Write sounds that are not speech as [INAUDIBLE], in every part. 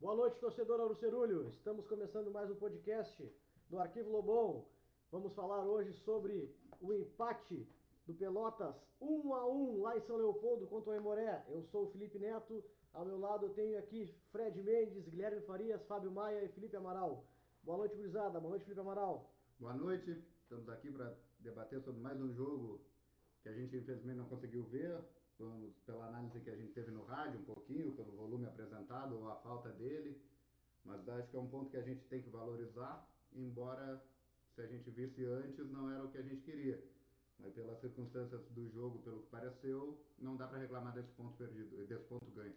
Boa noite, torcedor Arucerulho. Estamos começando mais um podcast do Arquivo Lobão. Vamos falar hoje sobre o empate do Pelotas 1 a 1 lá em São Leopoldo contra o Aimoré. Eu sou o Felipe Neto. Ao meu lado eu tenho aqui Fred Mendes, Guilherme Farias, Fábio Maia e Felipe Amaral. Boa noite, gurizada. Boa noite, Felipe Amaral. Boa noite. Estamos aqui para debater sobre mais um jogo que a gente infelizmente não conseguiu ver, pela análise que a gente teve no rádio um pouquinho, pelo volume apresentado ou a falta dele, mas acho que é um ponto que a gente tem que valorizar, embora se a gente visse antes não era o que a gente queria. Mas pelas circunstâncias do jogo, pelo que pareceu, não dá para reclamar desse ponto perdido, desse ponto ganho.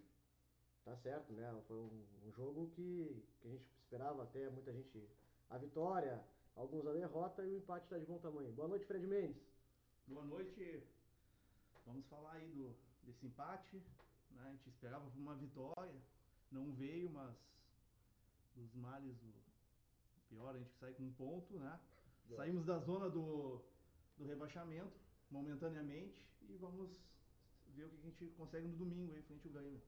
Tá certo, né? Foi um, um jogo que, que a gente esperava até muita gente a vitória, alguns a derrota e o empate está de bom tamanho. Boa noite, Fred Mendes. Boa noite. Vamos falar aí do, desse empate. Né? A gente esperava uma vitória, não veio, mas dos males o pior, a gente sai com um ponto, né? Saímos da zona do, do rebaixamento momentaneamente e vamos ver o que a gente consegue no domingo aí frente ao Grêmio.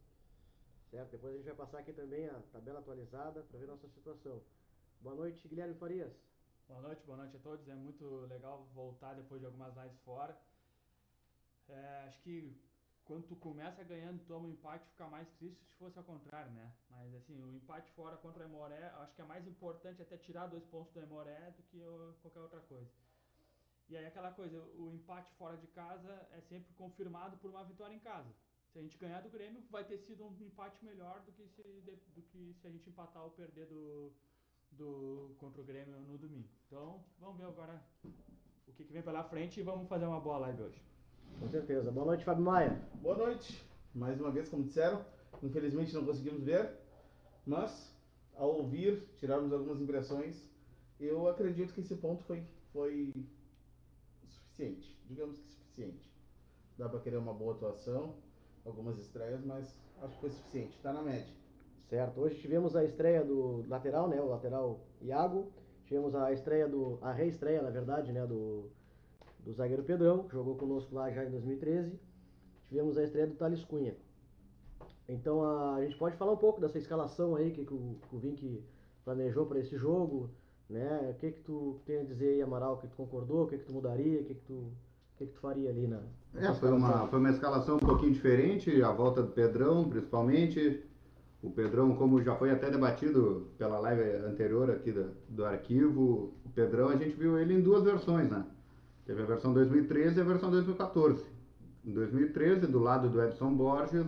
Certo, depois a gente vai passar aqui também a tabela atualizada para ver nossa situação. Boa noite, Guilherme Farias. Boa noite, boa noite a todos. É muito legal voltar depois de algumas lives fora. É, acho que quando tu começa ganhando, toma um empate, fica mais triste se fosse ao contrário, né? Mas assim, o empate fora contra o Emoré, acho que é mais importante até tirar dois pontos do Emoré do que qualquer outra coisa. E aí aquela coisa, o empate fora de casa é sempre confirmado por uma vitória em casa. Se a gente ganhar do Grêmio, vai ter sido um empate melhor do que se, do que se a gente empatar ou perder do, do contra o Grêmio no domingo. Então, vamos ver agora o que, que vem pela frente e vamos fazer uma boa live hoje. Com certeza. Boa noite, Fábio Maia. Boa noite. Mais uma vez, como disseram, infelizmente não conseguimos ver, mas ao ouvir, tirarmos algumas impressões, eu acredito que esse ponto foi, foi suficiente. Digamos que suficiente. Dá para querer uma boa atuação, algumas estreias, mas acho que foi suficiente. Está na média. Certo. Hoje tivemos a estreia do lateral, né? O lateral Iago. Tivemos a estreia do. a reestreia, na verdade, né? Do, do zagueiro Pedrão, que jogou conosco lá já em 2013. Tivemos a estreia do Thales Cunha. Então a, a gente pode falar um pouco dessa escalação aí que, que o, que o Vink planejou para esse jogo, né? O que que tu tem a dizer aí, Amaral, o que tu concordou, o que que tu mudaria, o que que tu, o que que tu faria ali na... É, foi uma, foi uma escalação um pouquinho diferente, a volta do Pedrão, principalmente. O Pedrão, como já foi até debatido pela live anterior aqui do, do arquivo, o Pedrão a gente viu ele em duas versões, né? Teve a versão 2013 e a versão 2014. Em 2013, do lado do Edson Borges,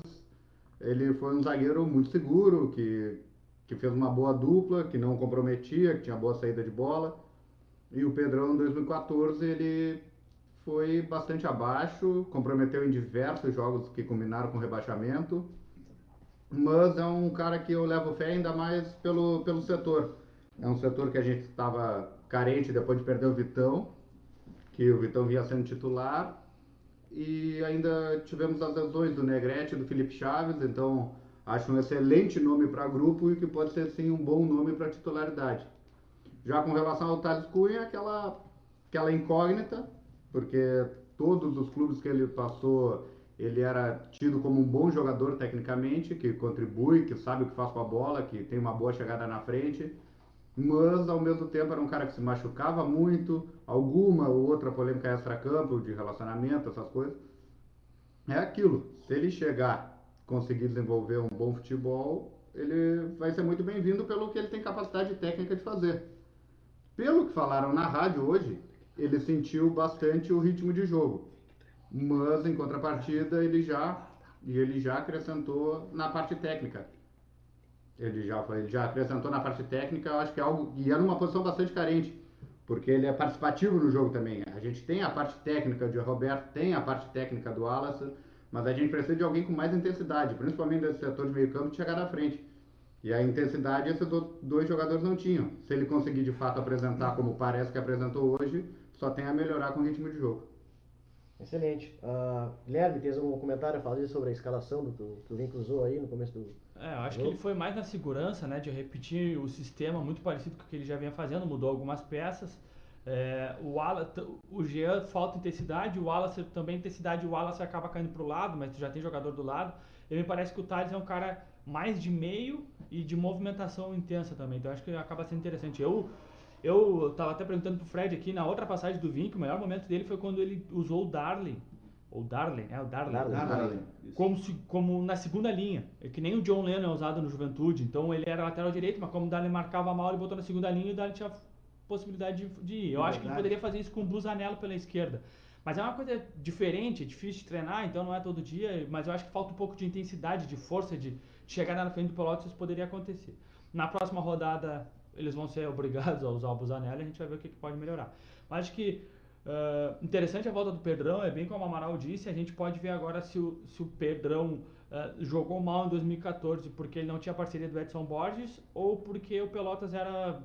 ele foi um zagueiro muito seguro, que, que fez uma boa dupla, que não comprometia, que tinha boa saída de bola. E o Pedrão, em 2014, ele foi bastante abaixo, comprometeu em diversos jogos que combinaram com rebaixamento. Mas é um cara que eu levo fé ainda mais pelo, pelo setor. É um setor que a gente estava carente depois de perder o Vitão, que o Vitão vinha sendo titular. E ainda tivemos as lesões do Negrete e do Felipe Chaves, então acho um excelente nome para grupo e que pode ser sim um bom nome para titularidade. Já com relação ao Thales Cunha, aquela, aquela incógnita, porque todos os clubes que ele passou, ele era tido como um bom jogador tecnicamente, que contribui, que sabe o que faz com a bola, que tem uma boa chegada na frente, mas ao mesmo tempo era um cara que se machucava muito, alguma ou outra polêmica extra-campo, de relacionamento, essas coisas. É aquilo, se ele chegar, conseguir desenvolver um bom futebol, ele vai ser muito bem-vindo pelo que ele tem capacidade técnica de fazer. Pelo que falaram na rádio hoje, ele sentiu bastante o ritmo de jogo. Mas em contrapartida, ele já e ele já acrescentou na parte técnica. Ele já foi, ele já acrescentou na parte técnica, eu acho que é algo e é numa posição bastante carente, porque ele é participativo no jogo também. A gente tem a parte técnica de Roberto, tem a parte técnica do Wallace, mas a gente precisa de alguém com mais intensidade, principalmente nesse setor de meio-campo de chegar na frente. E a intensidade esses dois jogadores não tinham. Se ele conseguir de fato apresentar como parece que apresentou hoje, só tem a melhorar com o ritmo de jogo. Excelente. Uh, Guilherme, tens um comentário a fazer sobre a escalação do, que o Vink usou aí no começo do. É, eu acho que ele foi mais na segurança, né, de repetir o sistema muito parecido com o que ele já vinha fazendo, mudou algumas peças. É, o, Wallace, o Jean falta intensidade, o Wallace também intensidade, o Wallace acaba caindo para o lado, mas tu já tem jogador do lado. Ele me parece que o Thales é um cara mais de meio e de movimentação intensa também. Então acho que acaba sendo interessante. Eu eu tava até perguntando pro Fred aqui na outra passagem do Vink, o melhor momento dele foi quando ele usou o Darley. Ou Darley, é o. Darley. Como, se- como na segunda linha. É que nem o John Lennon é usado no Juventude. Então ele era lateral direito, mas como o Darley marcava mal, ele botou na segunda linha e o Darley tinha possibilidade de, de ir. Eu acho que ele poderia fazer isso com o Blusanello pela esquerda. Mas é uma coisa diferente, é difícil de treinar, então não é todo dia. Mas eu acho que falta um pouco de intensidade, de força, de, de chegar na frente do Pelotas, isso poderia acontecer. Na próxima rodada, eles vão ser obrigados a usar o Busanelli, a gente vai ver o que, que pode melhorar. Mas acho que ah, interessante a volta do Pedrão, é bem como o Amaral disse, a gente pode ver agora se o, se o Pedrão ah, jogou mal em 2014 porque ele não tinha parceria do Edson Borges ou porque o Pelotas era.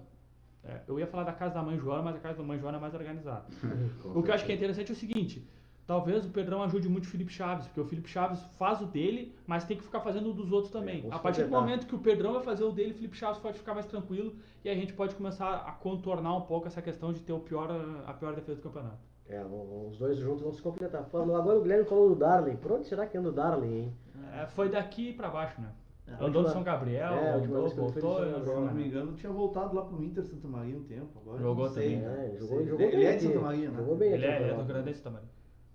é, eu ia falar da casa da mãe Joana, mas a casa da mãe Joana é mais organizada. [LAUGHS] O que eu acho que é interessante é o seguinte: talvez o Pedrão ajude muito o Felipe Chaves, porque o Felipe Chaves faz o dele, mas tem que ficar fazendo o dos outros também. vamos a partir do momento que o Pedrão vai fazer o dele, o Felipe Chaves pode ficar mais tranquilo e a gente pode começar a contornar um pouco essa questão de ter o pior, a pior defesa do campeonato. É, os dois juntos vão se completar. Falando, agora o Guilherme falou do Darley. Por onde será que anda o Darley, hein? É, foi daqui pra baixo, né? É, Andou no São Gabriel, é, andou, voltou, Gabriel, Se não me né? engano, tinha voltado lá pro Inter Santa Maria um tempo. Agora Jogou também, né? É, jogou, jogou Ele bem é de. Santa Maria, né? Jogou bem Ele aqui. é, ele é do Grande também.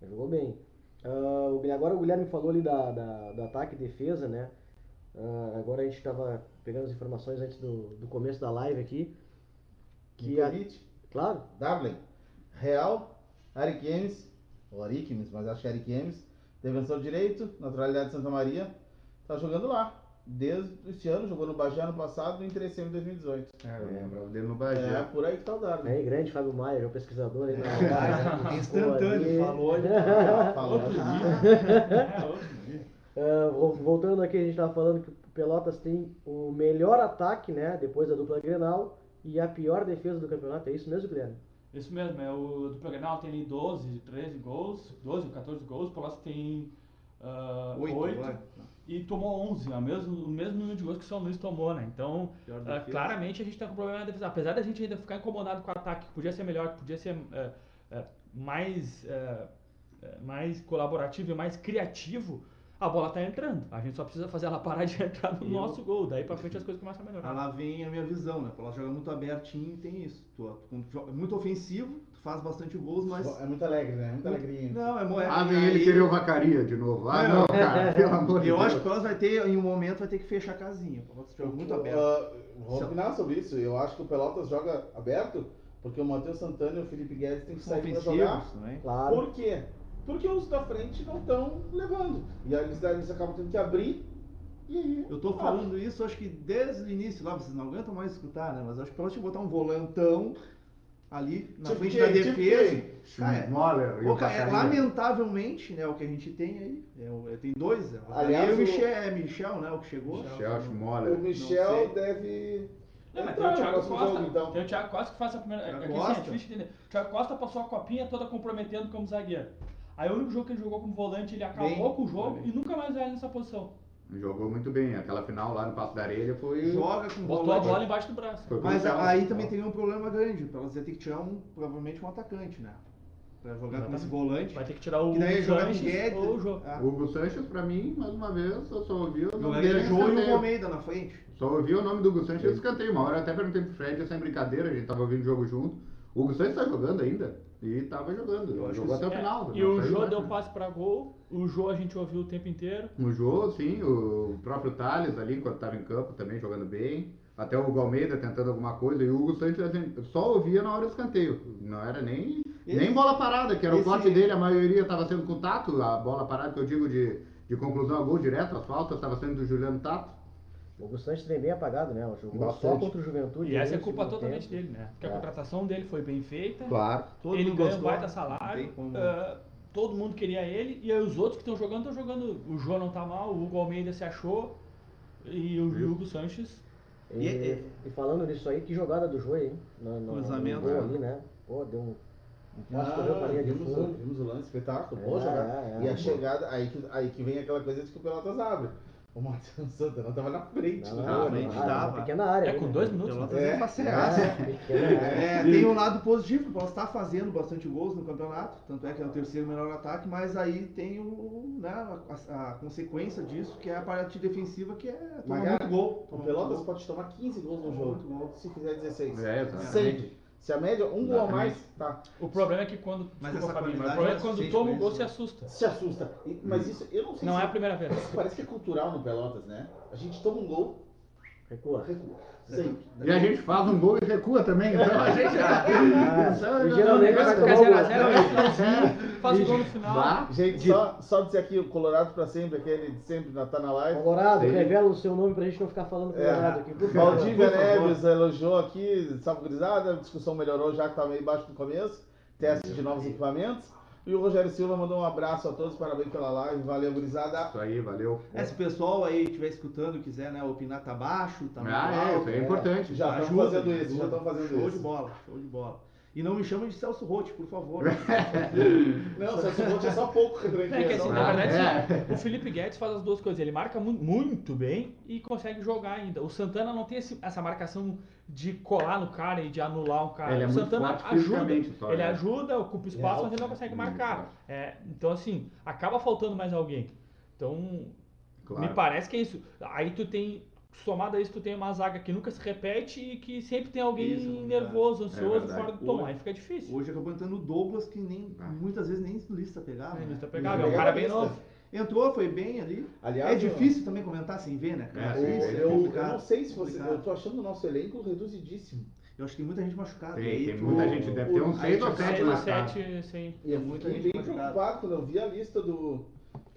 Jogou bem. Guilherme- agora o Guilherme falou ali da, da- do ataque e defesa, né? Ah, agora a gente estava pegando as informações antes do, do começo da live aqui. Que a, claro, Dublin, Real, Ariquemes, ou Ariquemes, mas acho que é Ariquemes, defensor direito, naturalidade de Santa Maria, tá jogando lá. Desde este ano, jogou no Bagé ano passado e no Interesse em 2018. É, eu lembrava dele no É, Bagé. por aí que tá o Darwin. aí grande Fábio Maia, é o pesquisador aí da É, [LAUGHS] instantâneo, falou ali. Falou. [LAUGHS] É, outro dia. Ah, vol- voltando aqui, a gente estava falando que o Pelotas tem o melhor ataque, né? Depois da dupla Grenal e a pior defesa do campeonato. É isso mesmo, Guilherme? Isso mesmo, é o do Grenal tem ali 12, 13 gols, 12, 14 gols, o Pelotas tem Oito 8 agora. E tomou 11, é o mesmo, o mesmo número de gols que o São Luís tomou, né? Então, defesa. claramente a gente tá com problema na defesa. Apesar da gente ainda ficar incomodado com o ataque, que podia ser melhor, que podia ser eh, eh, mais, mais colaborativo e mais criativo, a bola tá entrando. A gente só precisa fazer ela parar de [LAUGHS] entrar no E nosso gol. Daí pra frente as coisas começam a melhorar. Ah, lá vem a minha visão, né? Ela joga muito abertinho e tem isso. Tu, tu, tu joga muito ofensivo, tu faz bastante gols, mas. É muito alegre, né? Muito alegrinho. Não, é moeda. Ah, vem ele querer o Vacaria de novo. Ah, Não. não, cara, [LAUGHS] pelo amor de Eu Deus. acho que o Pelotas vai ter, em um momento, vai ter que fechar a casinha. O Pelotas joga muito aberto. Ah, vou opinar sobre isso. Eu acho que o Pelotas joga aberto porque o Matheus Santana e o Felipe Guedes têm que sair pra jogar. também. Claro. Por quê? Porque os da frente não estão levando. E aí eles, eles acabam tendo que abrir. E aí. Eu tô ah, falando isso, acho que desde o início lá, vocês não aguentam mais escutar, né? Mas acho que o tinha que botar um volantão ali na Tipo frente quem? da Tipo defesa. quem? Cara, Moller e Ô, o cara, é, lamentavelmente, né, o que a gente tem aí, é o- é, tem dois, é, o Aliás, e o o- Michel, é Michel, né, o que chegou. Michel O Schmoller. Michel sei. deve. Não, mas tem o Thiago Costa. jogo, então. Tem o Thiago Costa que faz a primeira. Thiago é que assim, é Costa. difícil de entender. O Thiago Costa passou a copinha toda comprometendo como zagueiro. Aí o único jogo que ele jogou como volante, ele acabou Bem, com o jogo bem. e nunca mais vai nessa posição. Jogou muito bem. Aquela final lá no Passo da Areia foi. Joga com Botou a volante. bola embaixo do braço. Foi Mas aí também tem um problema grande, o Pelotas vai ter que tirar um, provavelmente um atacante, né, pra jogar com esse volante. Vai ter que tirar o Que daí jogar com o Sanches Guedes. ou o jogo. Ah, O Hugo Sanches, pra mim, mais uma vez, eu só ouvi o nome Jogaria dele Jô e o. Almeida na frente. Só ouvi o nome do Hugo Sanches e escanteio. Uma hora eu até perguntei pro Fred, sem brincadeira, a gente tava ouvindo o jogo junto. O Hugo Sanches tá jogando ainda. E tava jogando. Eu Jogou até o É, final. e não o Jô deu né? passe pra gol. O Jô a gente ouviu o tempo inteiro. No jogo, sim, o próprio Thales ali, enquanto estava em campo, também jogando bem. Até o Hugo Almeida tentando alguma coisa. E o Hugo Santos assim, só ouvia na hora do escanteio. Não era nem, Esse- nem bola parada, que era o esse- forte dele, a maioria estava sendo com o Tato. A bola parada que eu digo de, de conclusão a gol direto, as faltas, estava sendo do Juliano Tato. O Augusto Sanches vem bem apagado, né? Jogou só Bastante. contra o Juventude. E essa é culpa totalmente tempo. dele, né? Porque a É. contratação dele foi bem feita. Claro. Todo ele ganha um baita salário. ah, todo mundo queria ele. E aí os outros que estão jogando, estão jogando. O Jô não tá mal, o Hugo Almeida se achou. E o Viu? Hugo Sanches. E, E- e falando nisso aí, que jogada do Joey, hein? No, no, Cruzamento, no né? ali, né? Pô, deu um, um passe, correu pra Ah, linha de vimos, o- fundo. vimos o lance espetáculo, É, boa jogada. é, é, e a boa. chegada, aí que, aí que vem aquela coisa de que o Pelotas abre. O Matheus Santana tava na frente. Não, né? não, frente uma pequena área. É com né? dois minutos. né? Pelotas É. é. É. É, tem um lado positivo, o Pelotas está fazendo bastante gols no campeonato, tanto é que é o terceiro melhor ataque, mas aí tem o, né, a, a consequência disso, que é a parte defensiva, que é tomar muito gol. O Pelotas pode tomar 15 gols no jogo, se fizer 16. É, exatamente. Sempre. Se a média, um gol a mais, tá. O problema é que quando. Mas desculpa, essa Fabinho, mas o problema é é que quando toma o pra gol se né? assusta. Se assusta. E- Mas isso, eu não sei Não se... é a primeira vez. Parece que é cultural no Pelotas, né? A gente toma um gol, Recua. recua. Sempre. E a gente faz um gol e recua também, então a gente. [LAUGHS] Ah, o 0 gol. a 0 vai no finalzinho, faz o gol no final. Vá. Gente, De- só, só dizer aqui, o Colorado pra sempre, aquele de sempre tá na live. Colorado, Sim. revela o seu nome pra gente não ficar falando É. Colorado aqui. Por. Valdívia. Neves elogiou aqui, salve gurizada, a discussão melhorou já que tava meio baixo no começo, teste de novos equipamentos. E o Rogério Silva mandou um abraço a todos, parabéns pela live, valeu gurizada. Isso aí, valeu. É, se o pessoal aí estiver escutando, quiser né, opinar, tá baixo, tá muito Ah, é, alto. isso aí é importante. Já estamos Ajuda, fazendo isso, ajuda. já estamos fazendo Show de isso. bola, show de bola. E não me chama de Celso Rotti, por favor. [LAUGHS] Não, só se é só pouco [LAUGHS] É que assim, na Ah, verdade, é. sim, o Felipe Guedes faz as duas coisas. Ele marca mu- muito bem e consegue jogar ainda. O Santana não tem esse- essa marcação de colar no cara e de anular o cara. Ele é o muito Santana forte ajuda. só, ele né? ajuda, ocupa espaço, mas ele não consegue marcar. É, então, assim, acaba faltando mais alguém. Então, Claro. me parece que é isso. Aí tu tem. Somado a isso, tu tem uma zaga que nunca se repete e que sempre tem alguém Isso, nervoso, é ansioso, verdade. fora do tom. Hoje- Aí fica difícil. Hoje acabou entrando o Douglas, que nem, Ah. muitas vezes nem lista pegava. É, né? lista pegava, é um cara bem novo. Entrou, foi bem ali. Aliás, é difícil também comentar sem ver, né? É, cara? sim, Eu, é eu- eu não sei se você. complicado. Eu tô achando o nosso elenco reduzidíssimo. Eu acho que tem muita gente machucada. Tem, aí tem muita gente, deve ter uns aí seis tu ou acaba- sete Seis ou marcados. sete, sim. E eu Muita fiquei gente bem machucada. preocupado quando eu vi a lista do.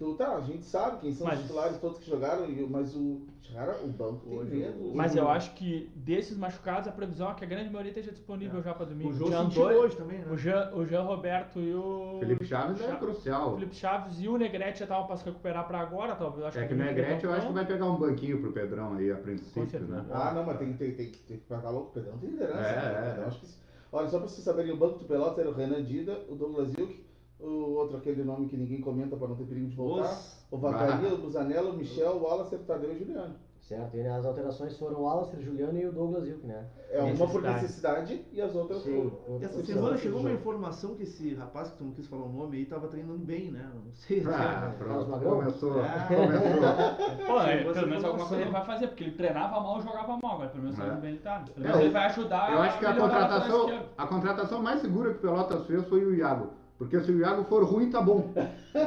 Do tá, a gente sabe quem são Mas- os titulares todos que jogaram, mas o. Cara, o banco tem Hoje, medo. Mas eu acho que desses machucados, a previsão é que a grande maioria esteja disponível já para domingo. O jogo Jean sentiu Antônio- hoje também, né? o Jean, o Jean Roberto e o. Felipe Chaves é Cha- crucial. O Felipe Chaves e o Negrete já estavam para se recuperar para agora, talvez. Acho É que o Negrete eu acho que vai pegar um banquinho pro Pedrão aí a princípio, certeza. né? Ah, não, mas tem, tem, tem, tem que pagar louco. O Pedrão tem liderança. É, né? é, é. acho que- Olha, só pra vocês saberem, o banco do Pelotas era o Renan Dida, o Douglas Ilk, o outro aquele nome que ninguém comenta pra não ter perigo de voltar, Os- o Vacaria, o Busanello, o Michel, o Wallace, o Tadeu e o Juliano. Certo, e as alterações foram o Alastair, Juliano e o Douglas Ilk, né? É uma por Necessidade. e as outras Sim. por... Essa semana chegou uma informação que esse rapaz, que tu não quis falar o nome aí, tava treinando bem, né? Não sei. Ah, Carlos pronto, começou, Ah. começou. [LAUGHS] Pô, é, pelo menos alguma coisa ele vai fazer, porque ele treinava mal e jogava mal, agora pelo menos É. bem ele tá. Pelo É, menos o- ele vai ajudar Eu acho que a o contratação, a contratação mais segura que o Pelotas fez foi o Iago. Porque se o Iago for ruim, tá bom.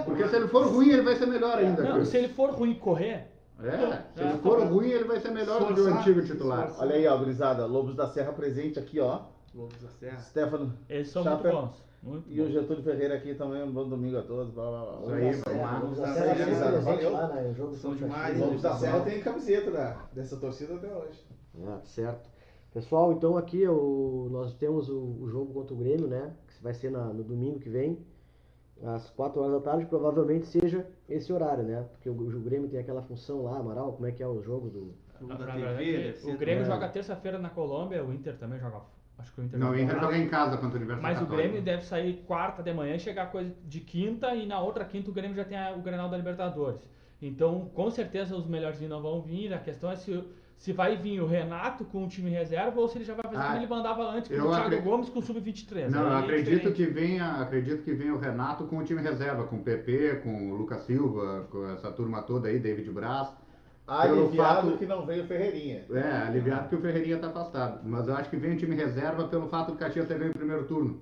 Porque se ele for ruim, ele vai ser melhor ainda. Não, se ele for ruim correr, É, se ele for bom. ruim, ele vai ser melhor do que o antigo titular. esforçar. Olha aí, ó, gurizada, Lobos da Serra presente aqui, ó. Lobos da Serra. Stefano eles são Chapa. muito bons. Muito e o bons. Getúlio Ferreira aqui também, um bom domingo a todos, blá blá blá. Isso aí, Vamos vamos lá. Certo, gurizada, presente valeu. lá jogo São demais, Lobos da Serra bom. tem camiseta da, dessa torcida até hoje. Ah, certo. Pessoal, então aqui o, nós temos o, o jogo contra o Grêmio, né? Que vai ser na- no domingo que vem, às 4 horas da tarde, provavelmente seja esse horário, né? Porque o, o Grêmio tem aquela função lá, Amaral, como é que é o jogo do. Da TV, o Grêmio É. joga terça-feira na Colômbia, o Inter também joga. Acho que o Inter Não, o Inter joga em casa contra o Universidade Mas o. Grêmio deve sair quarta de manhã chegar coisa de quinta e na outra quinta o Grêmio já tem a- o Grenal da Libertadores. Então, com certeza os melhorzinhos não vão vir. A questão é se, se vai vir o Renato com o time reserva ou se ele já vai fazer Ah, como ele mandava antes com eu o Thiago acre- Gomes com o Sub-23. Não, eu é acredito diferente. que venha, acredito que venha o Renato com o time reserva, com o PP, com o Lucas Silva, com essa turma toda aí, David Braz. Pelo Aliviado fato- que não veio Ferreirinha. É, aliviado que o Ferreirinha tá afastado. Mas eu acho que vem o time reserva pelo fato do Caxias ter ganho o primeiro turno.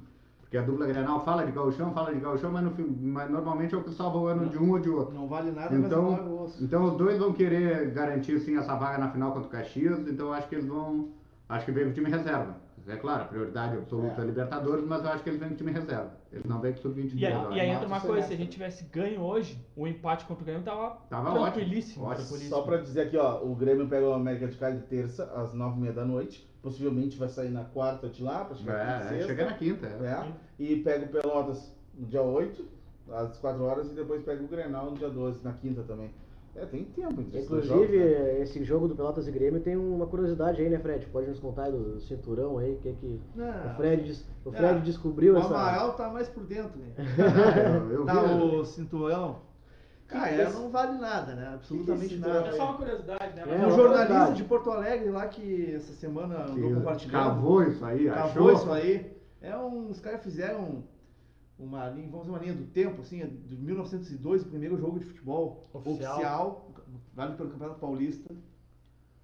Porque a dupla Grenal fala de gauchão, fala de gauchão, mas, no, mas normalmente é o que salva o ano de um ou de outro. Não vale nada, mas não Então, osso. então os dois vão querer garantir sim essa vaga na final contra o Caxias, então eu acho que eles vão. Acho que vem com o time reserva. É claro, a prioridade absoluta é, É. Libertadores, mas eu acho que eles vêm com o time reserva. Eles não vêm com o sub-23. E aí, e aí entra uma coisa, se a gente tivesse ganho hoje, o empate contra o Grêmio tava, Tava tranquilíssimo. ótimo. Só pra dizer aqui, ó, o Grêmio pega o América de Cali terça, às nove e meia da noite. Possivelmente vai sair na quarta de lá, pra chegar aqui É, sexta. chega na quinta. É. né? E pega o Pelotas no dia 8, às 4 horas, e depois pega o Grenal no dia 12, na quinta também. É, tem tempo entre Inclusive, jogos, né? esse jogo do Pelotas e Grêmio tem uma curiosidade aí, né, Fred? Pode nos contar aí do cinturão aí, o que que Não, o Fred, des- o Fred É, descobriu o essa. Amaral tá mais por dentro, né? É, [LAUGHS] eu, eu Tá vi, o cinturão. Cara, é, não vale nada, né? Absolutamente nada. É só uma curiosidade, né? É, Mas um jornalista verdade. de Porto Alegre lá que essa semana andou compartilhando. Cavou isso aí, Cavou achou? isso aí. É um, os caras fizeram uma linha, vamos dizer, uma linha do tempo, assim, de 1902, o primeiro jogo de futebol Oficial. oficial, vale pelo Campeonato Paulista.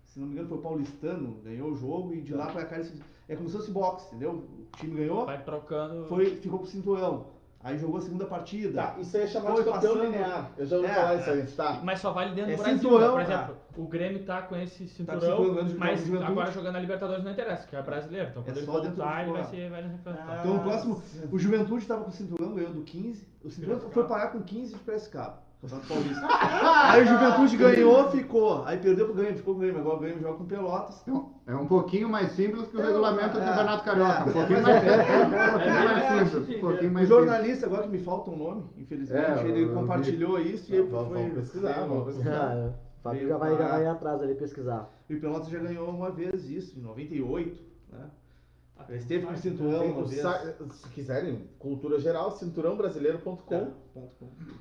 Se não me engano, foi o paulistano, ganhou o jogo e de lá pra cá eles, é como se fosse boxe, entendeu? O time ganhou, Vai trocando. foi, ficou pro cinturão. Aí jogou a segunda partida. Tá, isso aí é chamado Foi de campeão passando- linear. Eu já ouvi É, falar isso aí, é. tá? Mas só vale dentro É do Brasil. cinturão, né? Por ah. exemplo, o Grêmio tá com esse cinturão, ganhando de mas Juventude. agora jogando na Libertadores não interessa, que é brasileiro. Então É quando ele dentro do voltar, ele vai ser vai representar. Então o próximo, o Juventude estava com o cinturão, ganhou do 15. O cinturão Piracicaba. foi parar com 15 de Piracicaba. Campeonato Paulista. [LAUGHS] Aí o Juventude ganhou, ficou. Aí perdeu pro Grêmio, ficou com o Grêmio. Agora o Grêmio joga com Pelotas. Então, é um pouquinho mais simples que o É, regulamento do é, Campeonato é, Carioca. Um é, pouquinho mais, é, um pouquinho mais é, simples. Um pouquinho O mais simples. jornalista, agora que me falta um nome, infelizmente, É, ele compartilhou isso e aí Vamos- foi. vamos pesquisar, veio- vamos pesquisar. É. o Fábio já vai, já vai atrás ali pesquisar. E o Pelotas já ganhou uma vez isso, em 98. Já esteve com o cinturão uma vez. se quiserem, cultura geral, cinturãobrasileiro.com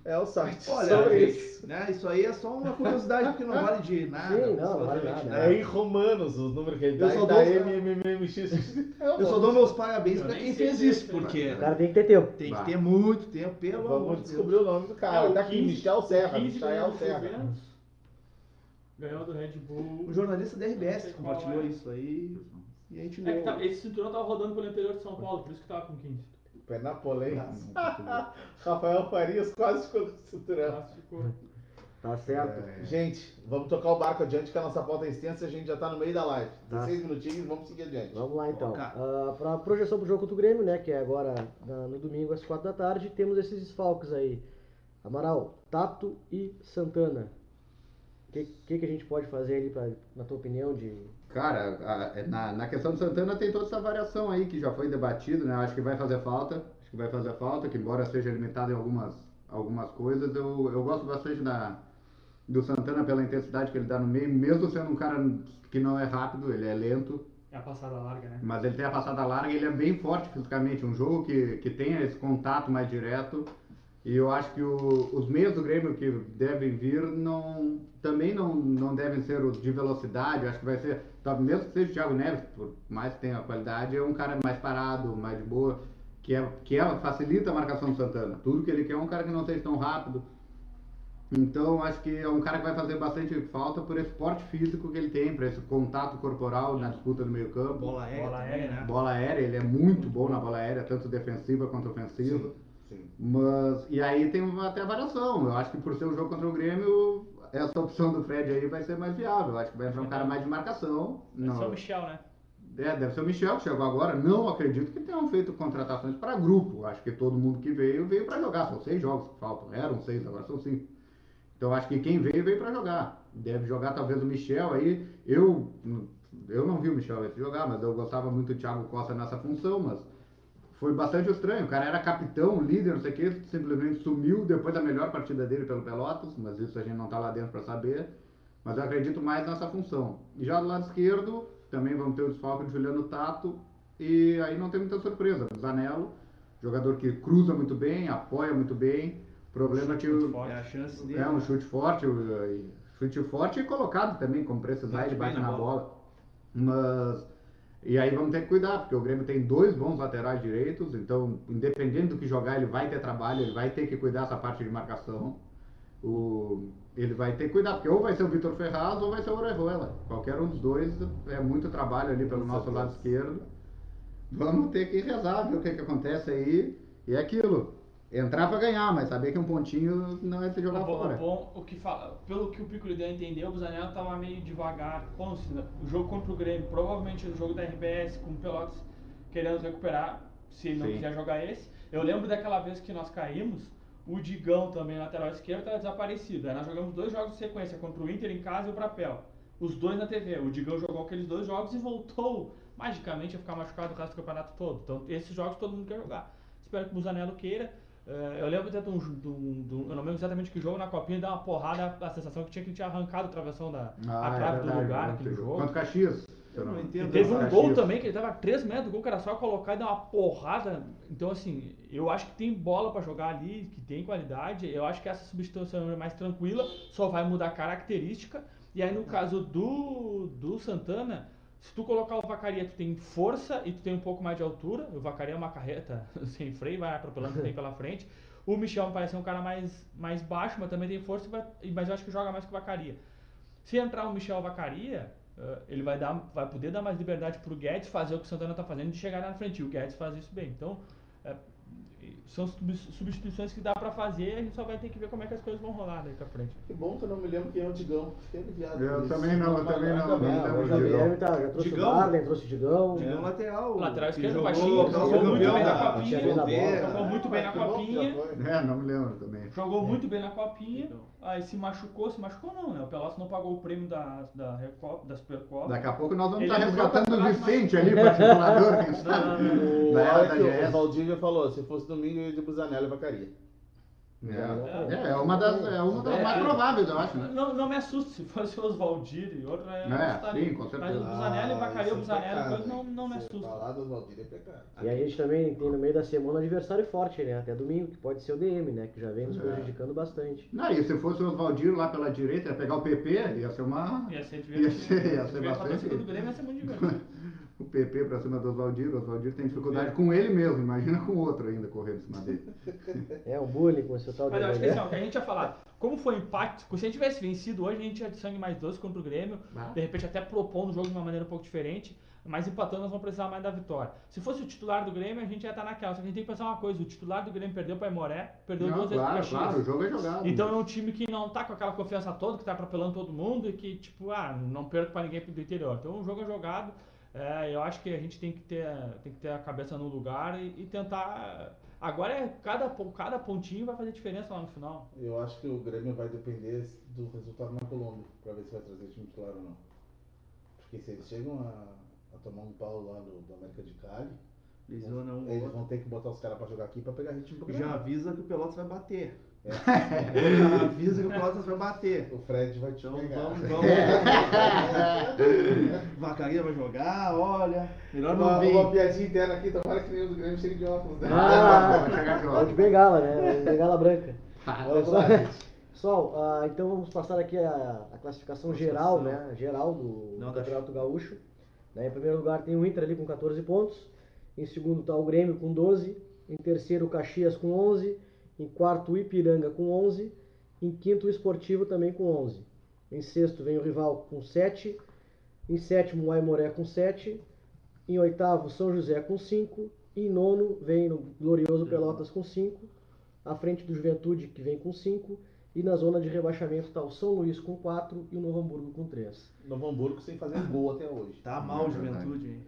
É, é o site Olha, sobre gente, isso. né, isso aí é só uma curiosidade, porque não [LAUGHS] vale de nada. Sim, não, não vale nada. É em romanos os números que ele Eu dá, só dá dou-. Eu só dou meus parabéns Eu pra nem quem fez isso, porque O cara tem que ter tempo. tem que ter muito tempo, pelo amor Vamos de descobrir Deus. o nome do É, cara. o tá aqui, 15, Michel Serra. 15 Michel ganhou do Serra. Ganhou do Red Bull. O jornalista da RBS qual compartilhou é. isso aí e a gente É tá- esse cinturão tava rodando pelo interior de São Paulo, por isso que tava com 15. Penapolês. [LAUGHS] Rafael Farias quase ficou com o cinturão. Classificou. Tá certo. É. Gente, vamos tocar o barco adiante que a nossa pauta é extensa e a gente já tá no meio da live. Tá. 16 minutinhos, vamos seguir adiante. Vamos lá então. Cara. Ah, para a projeção do jogo contra o Grêmio, né, que é agora na- no domingo às 4 da tarde, temos esses desfalques aí. Amaral, Tato e Santana. O que, que, que a gente pode fazer ali, pra, na tua opinião, de... Cara, a- na, na questão do Santana tem toda essa variação aí que já foi debatido, né? Acho que vai fazer falta. Acho que vai fazer falta, que embora seja limitado em algumas, algumas coisas, eu, eu gosto bastante da, do Santana pela intensidade que ele dá no meio, mesmo sendo um cara que não é rápido, ele é lento, É a passada larga, né? mas ele tem a passada larga e ele é bem forte fisicamente. Um jogo que, que tenha esse contato mais direto. E eu acho que o- os meios do Grêmio que devem vir não, também não, não devem ser os de velocidade. Eu acho que vai ser, tá, mesmo que seja o Thiago Neves, por mais que tenha qualidade, é um cara mais parado, mais de boa, que, é, que é, facilita a marcação do Santana. Tudo que ele quer é um cara que não seja tão rápido. Então, acho que é um cara que vai fazer bastante falta por esse porte físico que ele tem, por esse contato corporal na disputa no meio campo. Bola aérea, Bola aérea, né? Bola aérea, ele é muito bom na bola aérea, tanto defensiva quanto ofensiva. Sim. Mas, e aí tem uma- até a variação. Eu acho que por ser um jogo contra o Grêmio, essa opção do Fred aí vai ser mais viável. Eu acho que vai entrar um cara mais de marcação. Esse é o Não, Michel, né? é, deve ser o Michel que chegou agora. Não acredito que tenham feito contratações para grupo. Acho que todo mundo que veio, veio para jogar. São seis jogos que faltam. Eram seis, agora são cinco. Então acho que quem veio, veio para jogar. Deve jogar talvez o Michel aí. Eu, eu não vi o Michel esse jogar, mas eu gostava muito do Thiago Costa nessa função, mas foi bastante estranho. O cara era capitão, líder, não sei o que, simplesmente sumiu depois da melhor partida dele pelo Pelotas, mas isso a gente não tá lá dentro para saber. Mas eu acredito mais nessa função. E já do lado esquerdo, também vamos ter o desfalque de Juliano Tato, e aí não tem muita surpresa. Zanello, jogador que cruza muito bem, apoia muito bem. O problema é que o, forte. É a chance dele. é um né? chute forte, o- chute forte e colocado também, como precisar, ele bate na na bola. Mas. E aí vamos ter que cuidar, porque o Grêmio tem dois bons laterais direitos, então, independente do que jogar, ele vai ter trabalho, ele vai ter que cuidar dessa parte de marcação. O, ele vai ter que cuidar, porque ou vai ser o Vitor Ferraz ou vai ser o Orejuela. Qualquer um dos dois é muito trabalho ali pelo nosso lado esquerdo. Vamos ter que rezar, ver o que, que acontece aí. E é aquilo. Entrar pra ganhar, mas saber que um pontinho não é se jogar o bom, fora. o bom, o que fala, pelo que o Piccoli deu a entender, o Zanello tava meio devagar. Bom, se o jogo contra o Grêmio, provavelmente o jogo da RBS com o Pelotas querendo recuperar, se ele não Sim. quiser jogar esse. Eu lembro daquela vez que nós caímos, o Digão também, lateral esquerdo, estava desaparecido. Aí nós jogamos dois jogos de sequência, contra o Inter em casa e o Brapel. Os dois na TV. O Digão jogou aqueles dois jogos e voltou magicamente a ficar machucado o resto do campeonato todo. Então, esses jogos todo mundo quer jogar. Espero que o Zanello queira. Eh, eu lembro até de um, de um- de um- Eu não lembro exatamente que jogo na copinha, deu uma porrada, a sensação que tinha que ele tinha arrancado a travessão da Ah, a é trave do verdade, lugar naquele jogo. Contra o Caxias. Eu não- não E entendo. teve um gol também, que ele tava a 3 metros do gol, que era só colocar e dar uma porrada. Então, assim, eu acho que tem bola pra jogar ali, que tem qualidade. Eu acho que essa substituição é mais tranquila, só vai mudar a característica. E aí, no caso do, do Santana, se tu colocar o Vacaria, tu tem força e tu tem um pouco mais de altura. O Vacaria é uma carreta [LAUGHS] sem freio, vai atropelando o que tem pela frente. O Michel parece ser um cara mais, mais baixo, mas também tem força, mas eu acho que joga mais que o Vacaria. Se entrar o Michel Vacaria, eh, ele vai, dar, vai poder dar mais liberdade pro Guedes fazer o que o Santana tá fazendo de chegar na frente. E o Guedes faz isso bem. Então, eh, são subs- substituições que dá pra fazer, a gente só vai ter que ver como é que as coisas vão rolar daí pra frente. Que bom que eu não me lembro quem é o Digão. Aliviado. Eu isso. também não, eu também não, não É, lembro o do Guilherme Digão. tá, já trouxe Digão? o Darden, trouxe o Digão. Digão lateral. O lateral que esquerdo, baixinho, jogou muito bem na copinha. Jogou muito bem na copinha. É, não me lembro também. Jogou muito bem na copinha. Aí se machucou, se machucou não, né? O Pelotas não pagou o prêmio da, da, Recopa, da Supercopa. Daqui a pouco nós vamos Ele estar resgatando o Vicente ali para simulador, quem Não, sabe. não, não. O, o GS. Valdívia falou, se fosse domingo eu ia de Busanello e Vacaria. É, é uma das, é uma das É, mais é. prováveis, eu acho, né? Não, não me assusta, se fosse o Oswaldir e eu É, assustaria. sim, com certeza. Mas o Busanelli, o Vacaria, o é coisa não, não me assusta. Falar do Valdir é pecado. E a gente também tem no meio da semana um adversário forte, né? Até domingo, que pode ser o DM, né? Que já vem nos É. prejudicando bastante. Não, e se fosse o Oswaldir lá pela direita, ia pegar o PP, ia ser uma. Ia ser [LAUGHS] Ia ser- ia ser Se viesse pra bastante- do Grêmio, ia ser muito divertido. [LAUGHS] O PP pra cima do Oswaldir. O Oswaldir tem dificuldade com ele mesmo, imagina com o outro ainda correndo em cima dele. [LAUGHS] É um bullying com esse tal Mas eu acho que assim, ó, o que a gente ia falar, como foi o empate, se a gente tivesse vencido hoje, a gente ia de sangue mais doce contra o Grêmio, de repente até propondo o jogo de uma maneira um pouco diferente, mas empatando nós vamos precisar mais da vitória. Se fosse o titular do Grêmio, a gente ia estar naquela, só que a gente tem que pensar uma coisa, o titular do Grêmio perdeu para Imoré, perdeu Não, duas vezes claro, pro Caxias. claro, o jogo é jogado. Então é um time que não tá com aquela confiança toda, que tá atropelando todo mundo e que, tipo, ah, não perco pra ninguém do interior. Então o jogo é jogado. É, eu acho que a gente tem que ter, tem que ter a cabeça no lugar e, e tentar. Agora é cada, cada pontinho vai fazer diferença lá no final. Eu acho que o Grêmio vai depender do resultado na Colômbia, pra ver se vai trazer time titular ou não. Porque se eles chegam a, a tomar um pau lá no, do América de Cali, um eles outro. vão ter que botar os caras pra jogar aqui pra pegar ritmo Já avisa que o Pelotas vai bater. É. [LAUGHS] Avisa que o Pelotas vai bater. O Fred vai te Então pegar. vamos, vamos. [LAUGHS] Vacaria vai jogar, olha. Melhor não vir. uma piadinha interna aqui, tomara que nenhum do Grêmio chegue de óculos, né? Ah, [LAUGHS] de bengala, né? Bengala branca. Vamos lá, gente. Pessoal, ah, então vamos passar aqui a, a classificação geral, né? Geral do, Não, Campeonato Gaúcho. Né, Em primeiro lugar tem o Inter ali com 14 pontos. Em segundo está o Grêmio com 12. Em terceiro o Caxias com 11. Em quarto o Ipiranga com 11. Em quinto o Esportivo também com 11. Em sexto vem o Rival com 7. Em sétimo o Aimoré com 7. Em oitavo São José com 5. E em nono vem o glorioso Pelotas com 5. À frente do Juventude que vem com 5. E na zona de rebaixamento está o São Luís com 4 e o Novo Hamburgo com 3. Novo Hamburgo sem fazer gol até hoje. Tá mal o juventude, hein?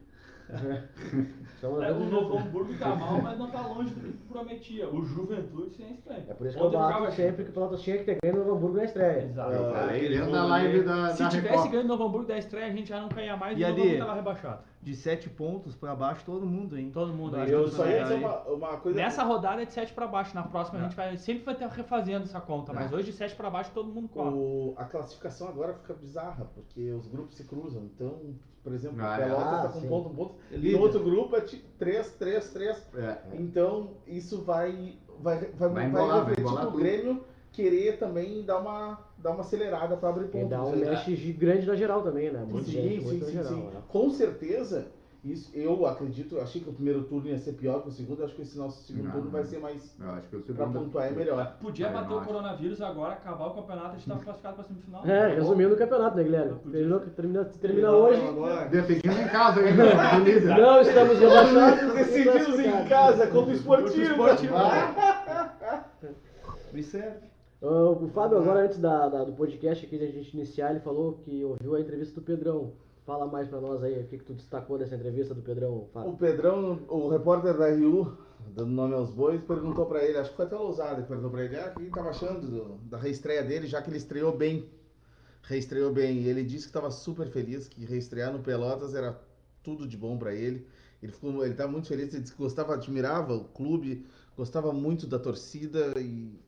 Então, É, o Novo Hamburgo tá mal, mas não tá longe do que prometia. O Juventude sem estranho. É por isso que eu bato sempre que o Pelotas tinha que ter ganho no Novo Hamburgo na estreia. Exato. Eu Ah, falei aquele dentro jogo da ali. live da, Se da tivesse ganho no Novo Hamburgo da estreia, a gente já não caía mais E e o Novo? Hamburgo tava rebaixado. De sete pontos pra baixo, todo mundo, hein? Todo mundo. Eu só ia ganhar dizer uma, uma coisa. Nessa rodada é de 7 pra baixo, na próxima a É. gente vai sempre vai estar refazendo essa conta, mas É. hoje de 7 pra baixo todo mundo corre. O, a classificação agora fica bizarra, porque os grupos se cruzam. Então, por exemplo, Ah, o. Pelotas Ah, tá com sim. um ponto, um ponto. É E líder. no outro grupo é 3, 3, 3. É. Então, isso vai, vai, vai, vai, embolar, vai refletir pro tudo. Grêmio querer também dar uma, dar uma acelerada para abrir E pontos. dá um né? mexe grande na geral também, né? Muito Sim, gente, sim, muito sim, geral. sim. né? Com certeza, isso, eu acredito, achei que o primeiro turno ia ser pior que o segundo, acho que esse nosso segundo Não, turno vai ser mais. Eu acho que o Pra segundo. pontuar é melhor. Podia Ah, eu bater o acho. coronavírus agora, acabar o campeonato, a gente tava classificado pra semifinal. É, resumindo o campeonato, né, Guilherme? Podia ser. termina, termina hoje. Agora, Decidindo em casa ainda. [LAUGHS] Não estamos rebaixados. Decidimos em casa contra o esportivo. Esportivo. me serve. Ah, o Fábio, agora antes da, da- do podcast aqui, da gente iniciar, ele falou que ouviu a entrevista do Pedrão. Fala mais pra nós aí, o que, que tu destacou dessa entrevista do Pedrão, Fábio? O Pedrão, o repórter da RU, dando nome aos bois, perguntou pra ele, acho que foi até ousado, perguntou pra ele, ah, o que ele tava achando do- da reestreia dele, já que ele estreou bem. Reestreou bem. E ele disse que estava super feliz, que reestrear no Pelotas era tudo de bom pra ele. Ele ficou, ele tá muito feliz, ele disse que gostava, admirava o clube, gostava muito da torcida e,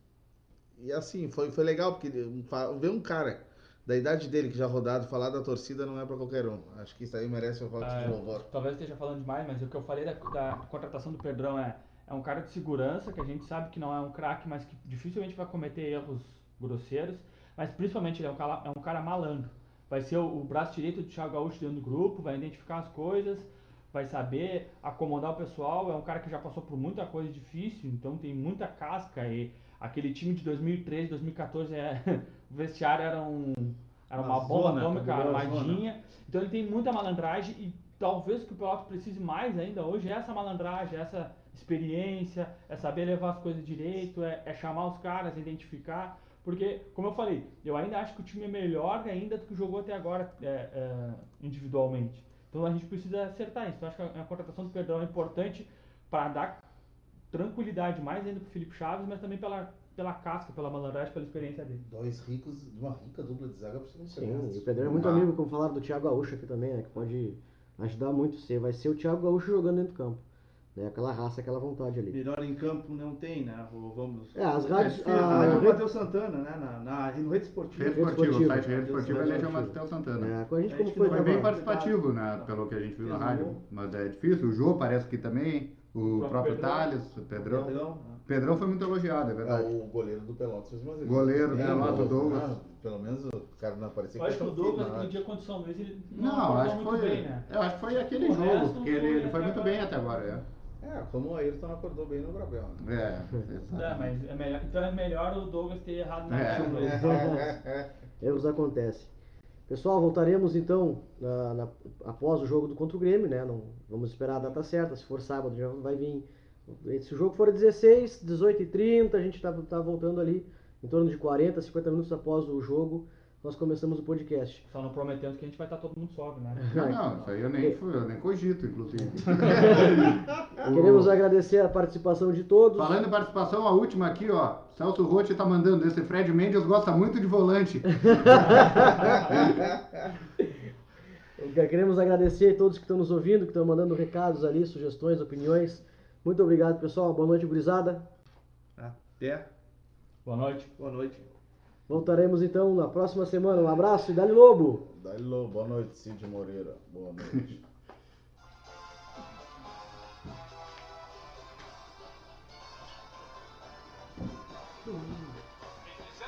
e assim, foi, foi legal, porque ver um cara da idade dele, que já rodado, falar da torcida não é pra qualquer um. Acho que isso aí merece um voto É, de louvor. Talvez esteja falando demais, mas o que eu falei da, da contratação do Pedrão é, é um cara de segurança, que a gente sabe que não é um craque, mas que dificilmente vai cometer erros grosseiros, mas principalmente ele é um cara, é um cara malandro. Vai ser o, o braço direito do Thiago Gaúcho dentro do grupo, vai identificar as coisas, vai saber acomodar o pessoal, é um cara que já passou por muita coisa difícil, então tem muita casca e aquele time de 2013, 2014 é, [LAUGHS] o vestiário era um era uma, Uma bomba zona, atômica zona. armadinha. Então ele tem muita malandragem e talvez o que o Pelotas precise mais ainda hoje é essa malandragem, essa experiência, é saber levar as coisas direito, é, é chamar os caras, identificar. Porque, como eu falei, eu ainda acho que o time é melhor ainda do que jogou até agora é, é, individualmente. Então a gente precisa acertar isso. Então, acho que a, a contratação do Perdão é importante para dar tranquilidade mais ainda para o Felipe Chaves, mas também pela, pela casca, pela malandragem, pela experiência dele. Dois ricos, de uma rica dupla de zaga pro segundo Sim, e o. Pedrão é muito Ah. amigo, como falaram do Thiago Gaúcho aqui também, né? Que pode ajudar muito você. Vai ser o Thiago Gaúcho jogando dentro do campo. Né? Aquela raça, aquela vontade ali. Melhor em campo não tem, né? Vamos. É, as É rádios. difícil, A a rádio rede- Matheus Santana, né? Na, na, no Rede Esportiva. Rede Esportiva, o site Rede Esportiva Rede ele chama Esportiva. Matheus Santana. É, com a gente A como gente foi não Foi bem participativo, né? Pelo que a gente viu na Fez rádio. Mas é difícil. O Jô parece que também. O próprio próprio Pedrão. Thales, o Pedrão. Pedrão, né? Pedrão foi muito elogiado, é É, verdade. o goleiro do Pelotas fez uma Goleiro do Bem, Pelotas, o- o Douglas. ah, pelo menos o cara não aparecia Eu acho que o Douglas, aquele dia contra o São Luís, ele não, Não, acho que muito foi. bem, né? Eu acho que foi aquele O jogo, porque ele, foi ele foi muito bem até agora, é. É, como o Ayrton acordou bem no Grabel. né? É. É, mas é melhor, então é melhor o Douglas ter errado na É. [LAUGHS] é. Erros acontecem. Pessoal, voltaremos então na- na- após o jogo do contra o Grêmio, né? Não, vamos esperar a data certa. Se for sábado, já vai vir. Se o jogo for 16, 18 e 30, a gente tá, tá voltando ali em torno de 40, 50 minutos após o jogo. Nós começamos o podcast. Só não prometemos que a gente vai estar todo mundo sóbrio, né? [LAUGHS] Não, não, isso aí eu nem, fui, eu nem cogito, inclusive. [LAUGHS] Queremos agradecer a participação de todos. Falando em participação, a última aqui, ó. Celso Rotti tá mandando. Esse Fred Mendes gosta muito de volante. [LAUGHS] Queremos agradecer a todos que estão nos ouvindo, que estão mandando recados ali, sugestões, opiniões. Muito obrigado, pessoal. Boa noite, gurizada. Até. Boa noite. Boa noite. Voltaremos então na próxima semana. Um abraço e dali lobo! Dali, Lô. Boa noite, Cid Moreira. Boa noite. [LAUGHS]